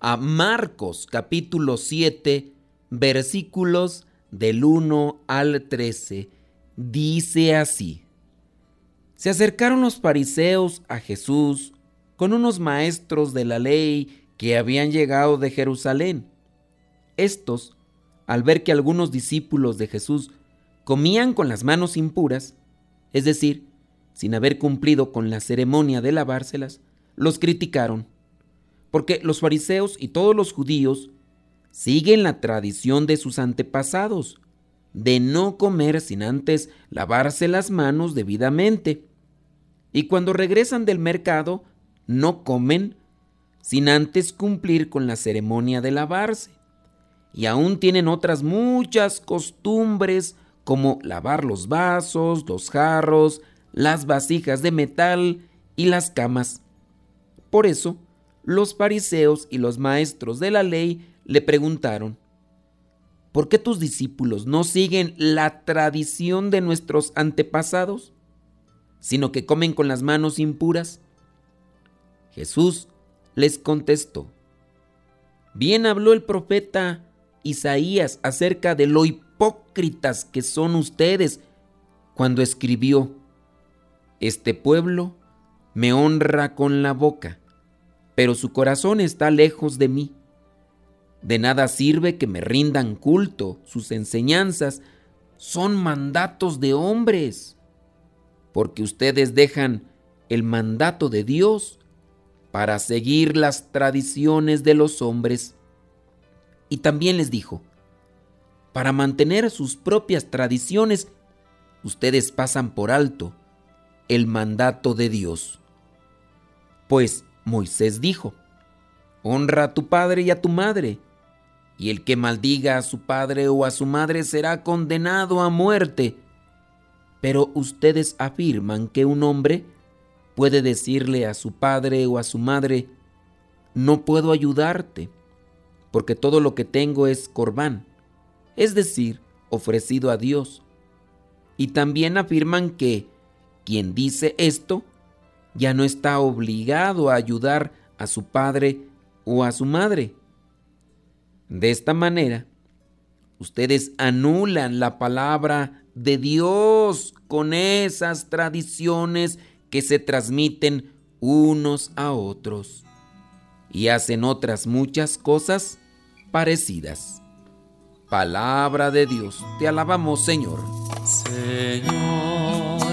a Marcos capítulo 7 versículos del 1 al 13. Dice así. Se acercaron los fariseos a Jesús con unos maestros de la ley que habían llegado de Jerusalén. Estos, al ver que algunos discípulos de Jesús comían con las manos impuras, es decir, sin haber cumplido con la ceremonia de lavárselas, los criticaron, porque los fariseos y todos los judíos siguen la tradición de sus antepasados, de no comer sin antes lavarse las manos debidamente. Y cuando regresan del mercado, no comen sin antes cumplir con la ceremonia de lavarse. Y aún tienen otras muchas costumbres como lavar los vasos, los jarros, las vasijas de metal y las camas. Por eso, los fariseos y los maestros de la ley le preguntaron, ¿por qué tus discípulos no siguen la tradición de nuestros antepasados, sino que comen con las manos impuras? Jesús les contestó, bien habló el profeta Isaías acerca de lo hipócritas que son ustedes cuando escribió, este pueblo me honra con la boca, pero su corazón está lejos de mí. De nada sirve que me rindan culto, sus enseñanzas son mandatos de hombres, porque ustedes dejan el mandato de Dios para seguir las tradiciones de los hombres. Y también les dijo, para mantener sus propias tradiciones, ustedes pasan por alto el mandato de Dios. Pues Moisés dijo, honra a tu padre y a tu madre, y el que maldiga a su padre o a su madre será condenado a muerte. Pero ustedes afirman que un hombre puede decirle a su padre o a su madre, no puedo ayudarte, porque todo lo que tengo es corbán, es decir, ofrecido a Dios. Y también afirman que quien dice esto ya no está obligado a ayudar a su padre o a su madre. De esta manera, ustedes anulan la palabra de Dios con esas tradiciones que se transmiten unos a otros y hacen otras muchas cosas parecidas. Palabra de Dios, te alabamos Señor. Señor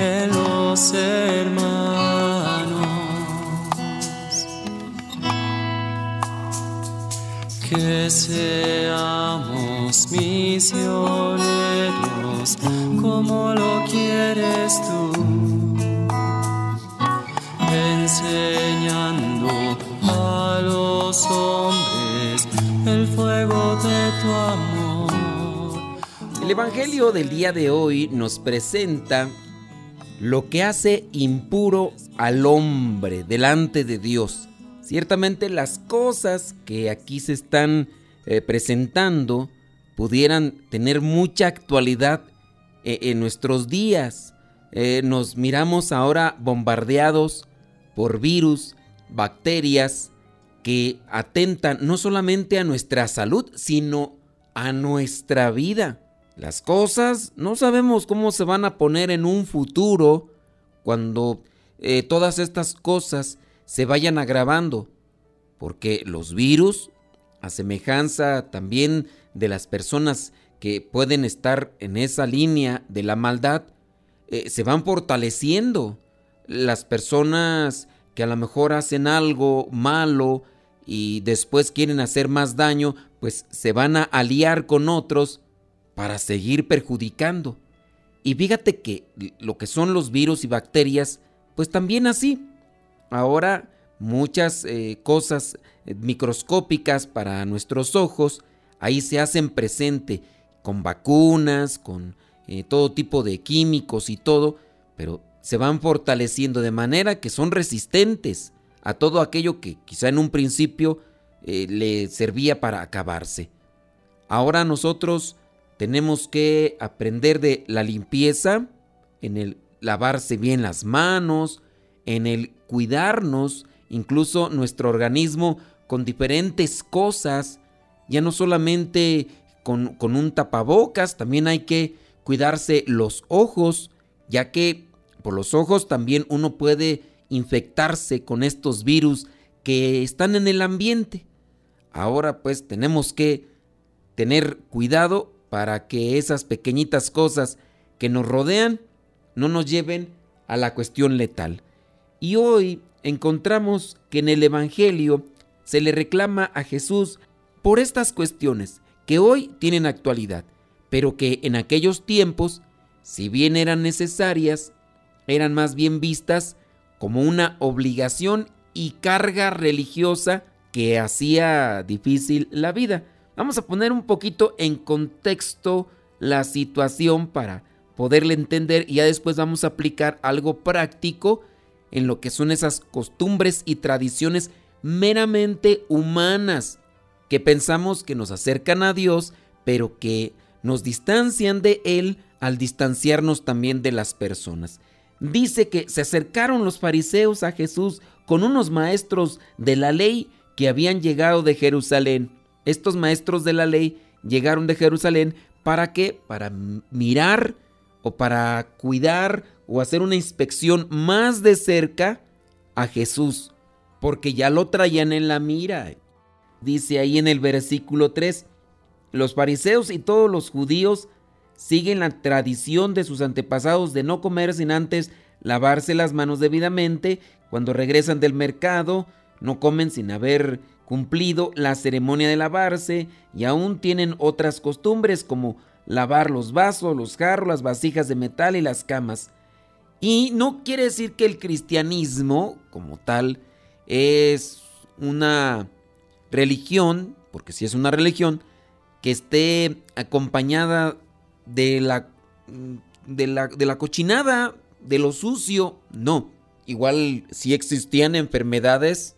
en los hermanos. Que seamos misioneros como lo quieres tú, enseñando a los hombres el fuego de tu amor el Evangelio del día de hoy nos presenta lo que hace impuro al hombre delante de Dios. Ciertamente las cosas que aquí se están eh, presentando pudieran tener mucha actualidad eh, en nuestros días. Eh, nos miramos ahora bombardeados por virus, bacterias que atentan no solamente a nuestra salud, sino a nuestra vida. Las cosas no sabemos cómo se van a poner en un futuro cuando eh, todas estas cosas se vayan agravando. porque los virus, a semejanza también de las personas que pueden estar en esa línea de la maldad, eh, se van fortaleciendo. Las personas que a lo mejor hacen algo malo y después quieren hacer más daño, pues se van a aliar con otros para seguir perjudicando. Y fíjate que lo que son los virus y bacterias, pues también así. Ahora muchas eh, cosas eh, microscópicas para nuestros ojos, ahí se hacen presente con vacunas, con eh, todo tipo de químicos y todo, pero se van fortaleciendo de manera que son resistentes a todo aquello que quizá en un principio le servía para acabarse. Ahora nosotros tenemos que aprender de la limpieza, en el lavarse bien las manos, en el cuidarnos, incluso nuestro organismo con diferentes cosas, ya no solamente con, un tapabocas, también hay que cuidarse los ojos, ya que por los ojos también uno puede infectarse con estos virus que están en el ambiente. Ahora pues tenemos que tener cuidado para que esas pequeñitas cosas que nos rodean no nos lleven a la cuestión letal. Y hoy encontramos que en el Evangelio se le reclama a Jesús por estas cuestiones que hoy tienen actualidad, pero que en aquellos tiempos, si bien eran necesarias, eran más bien vistas como una obligación y carga religiosa que hacía difícil la vida. Vamos a poner un poquito en contexto la situación para poderle entender y ya después vamos a aplicar algo práctico en lo que son esas costumbres y tradiciones meramente humanas que pensamos que nos acercan a Dios, pero que nos distancian de Él al distanciarnos también de las personas. Dice que se acercaron los fariseos a Jesús con unos maestros de la ley que habían llegado de Jerusalén estos maestros de la ley llegaron de Jerusalén para qué? Para mirar o para cuidar o hacer una inspección más de cerca a Jesús, porque ya lo traían en la mira. Dice ahí en el versículo 3, los fariseos y todos los judíos siguen la tradición de sus antepasados de no comer sin antes lavarse las manos debidamente, cuando regresan del mercado, no comen sin haber cumplido la ceremonia de lavarse y aún tienen otras costumbres como lavar los vasos, los jarros, las vasijas de metal y las camas. Y no quiere decir que el cristianismo como tal es una religión, porque si es una religión, que esté acompañada de la, de la, de la cochinada, de lo sucio, no. Igual si existían enfermedades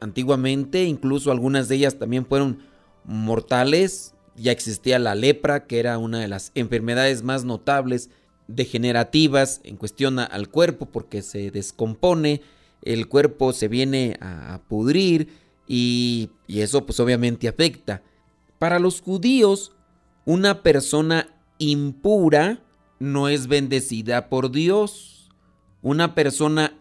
antiguamente, incluso algunas de ellas también fueron mortales. Ya existía la lepra, que era una de las enfermedades más notables, degenerativas en cuestión al cuerpo, porque se descompone, el cuerpo se viene a, pudrir y, y eso pues obviamente afecta. Para los judíos, una persona impura no es bendecida por Dios. Una persona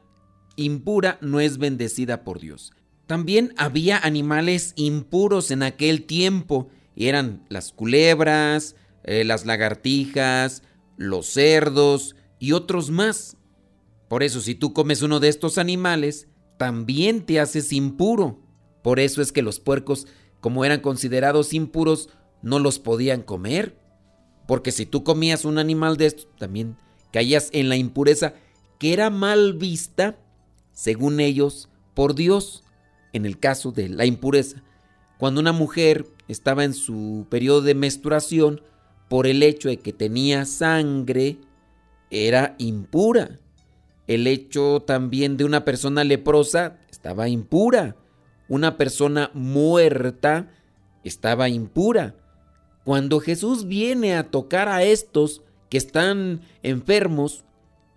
impura no es bendecida por Dios. También había animales impuros en aquel tiempo. Eran las culebras, eh, las lagartijas, los cerdos y otros más. Por eso si tú comes uno de estos animales, también te haces impuro. Por eso es que los puercos, como eran considerados impuros, no los podían comer. Porque si tú comías un animal de estos, también caías en la impureza que era mal vista, según ellos, por Dios en el caso de la impureza. Cuando una mujer estaba en su periodo de menstruación, por el hecho de que tenía sangre, era impura. El hecho también de una persona leprosa estaba impura. Una persona muerta estaba impura. Cuando Jesús viene a tocar a estos que están enfermos,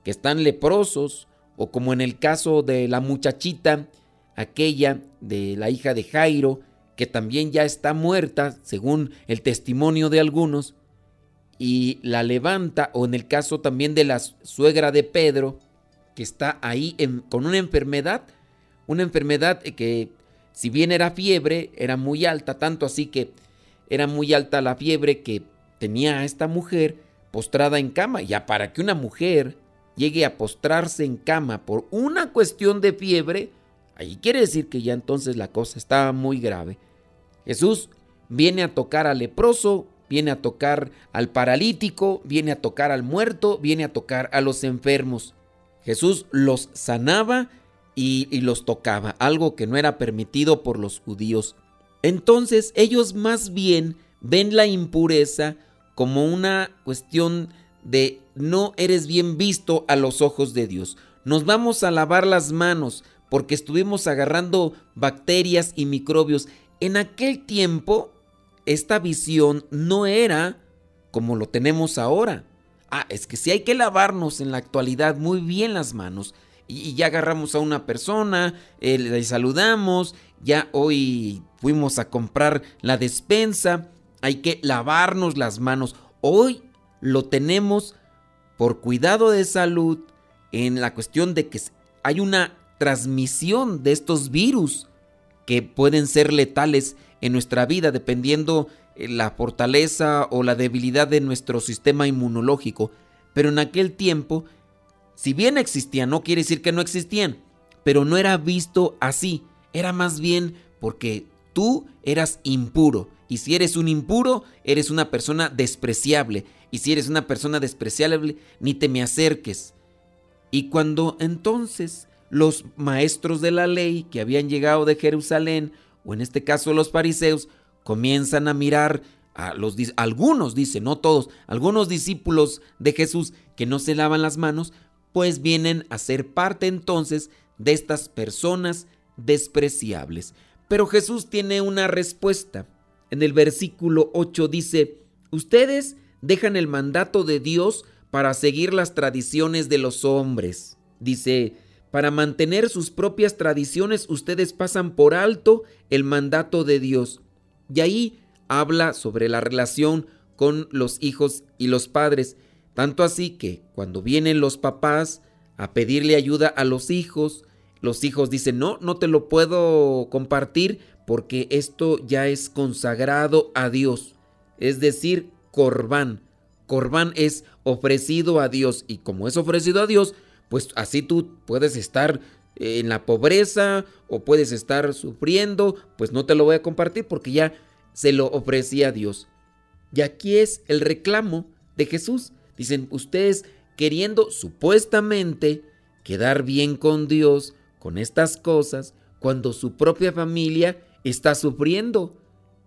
que están leprosos, o como en el caso de la muchachita aquella de la hija de Jairo, que también ya está muerta, según el testimonio de algunos, y la levanta, o en el caso también de la suegra de Pedro, que está ahí con una enfermedad, una enfermedad que Si bien era fiebre, era muy alta, tanto así que era muy alta la fiebre que tenía esta mujer postrada en cama. Ya para que una mujer llegue a postrarse en cama por una cuestión de fiebre, ahí quiere decir que ya entonces la cosa estaba muy grave. Jesús viene a tocar al leproso, viene a tocar al paralítico, viene a tocar al muerto, viene a tocar a los enfermos. Jesús los sanaba y, los tocaba, algo que no era permitido por los judíos. Entonces ellos más bien ven la impureza como una cuestión de no eres bien visto a los ojos de Dios. Nos vamos a lavar las manos porque estuvimos agarrando bacterias y microbios. En aquel tiempo, esta visión no era como lo tenemos ahora. Ah, es que si hay que lavarnos en la actualidad muy bien las manos y, ya agarramos a una persona, eh, le saludamos, ya hoy fuimos a comprar la despensa, hay que lavarnos las manos. Hoy lo tenemos por cuidado de salud en la cuestión de que hay una transmisión de estos virus que pueden ser letales en nuestra vida dependiendo eh, la fortaleza o la debilidad de nuestro sistema inmunológico. Pero en aquel tiempo, si bien existían, no quiere decir que no existían, pero no era visto así. Era más bien porque tú eras impuro. Y si eres un impuro, eres una persona despreciable. Y si eres una persona despreciable, ni te me acerques. Y cuando entonces los maestros de la ley que habían llegado de Jerusalén, o en este caso los fariseos, comienzan a mirar a los algunos, dice, no todos, algunos discípulos de Jesús que no se lavan las manos, pues vienen a ser parte entonces de estas personas despreciables. Pero Jesús tiene una respuesta. En el versículo 8 dice, ustedes dejan el mandato de Dios para seguir las tradiciones de los hombres. Dice, para mantener sus propias tradiciones ustedes pasan por alto el mandato de Dios. Y ahí habla sobre la relación con los hijos y los padres. Tanto así que cuando vienen los papás a pedirle ayuda a los hijos, los hijos dicen, no, no te lo puedo compartir porque esto ya es consagrado a Dios. Es decir, corbán. Corbán es ofrecido a Dios y como es ofrecido a Dios, pues así tú puedes estar en la pobreza o puedes estar sufriendo, pues no te lo voy a compartir porque ya se lo ofrecía a Dios. Y aquí es el reclamo de Jesús. Dicen, ustedes queriendo supuestamente quedar bien con Dios con estas cosas, cuando su propia familia está sufriendo.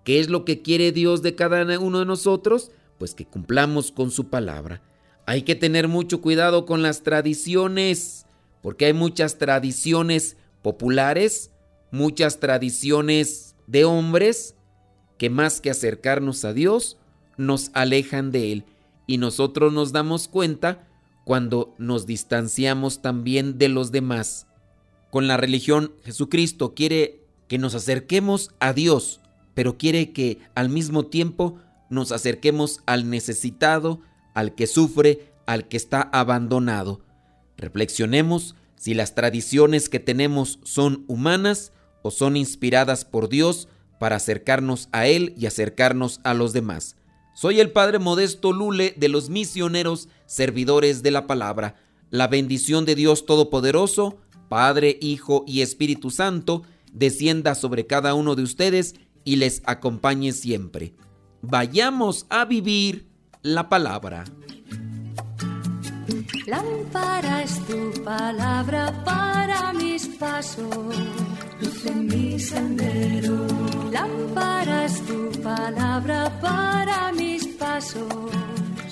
¿Qué es lo que quiere Dios de cada uno de nosotros? Pues que cumplamos con su palabra. Hay que tener mucho cuidado con las tradiciones, porque hay muchas tradiciones populares, muchas tradiciones de hombres, que más que acercarnos a Dios, nos alejan de Él. Y nosotros nos damos cuenta cuando nos distanciamos también de los demás. Con la religión, Jesucristo quiere que nos acerquemos a Dios, pero quiere que al mismo tiempo nos acerquemos al necesitado, al que sufre, al que está abandonado. Reflexionemos si las tradiciones que tenemos son humanas o son inspiradas por Dios para acercarnos a Él y acercarnos a los demás. Soy el Padre Modesto Lule de los misioneros servidores de la palabra. La bendición de Dios Todopoderoso, Padre, Hijo y Espíritu Santo, descienda sobre cada uno de ustedes y les acompañe siempre. Vayamos a vivir la palabra. Lámpara es tu palabra para mis pasos, luz en mi sendero. Lámpara es tu palabra para mis pasos,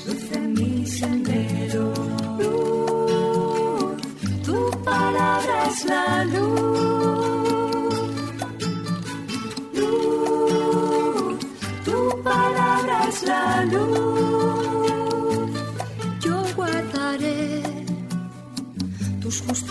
luz en mi sendero. Luz, tu palabra es la luz. Luz, tu palabra es la luz.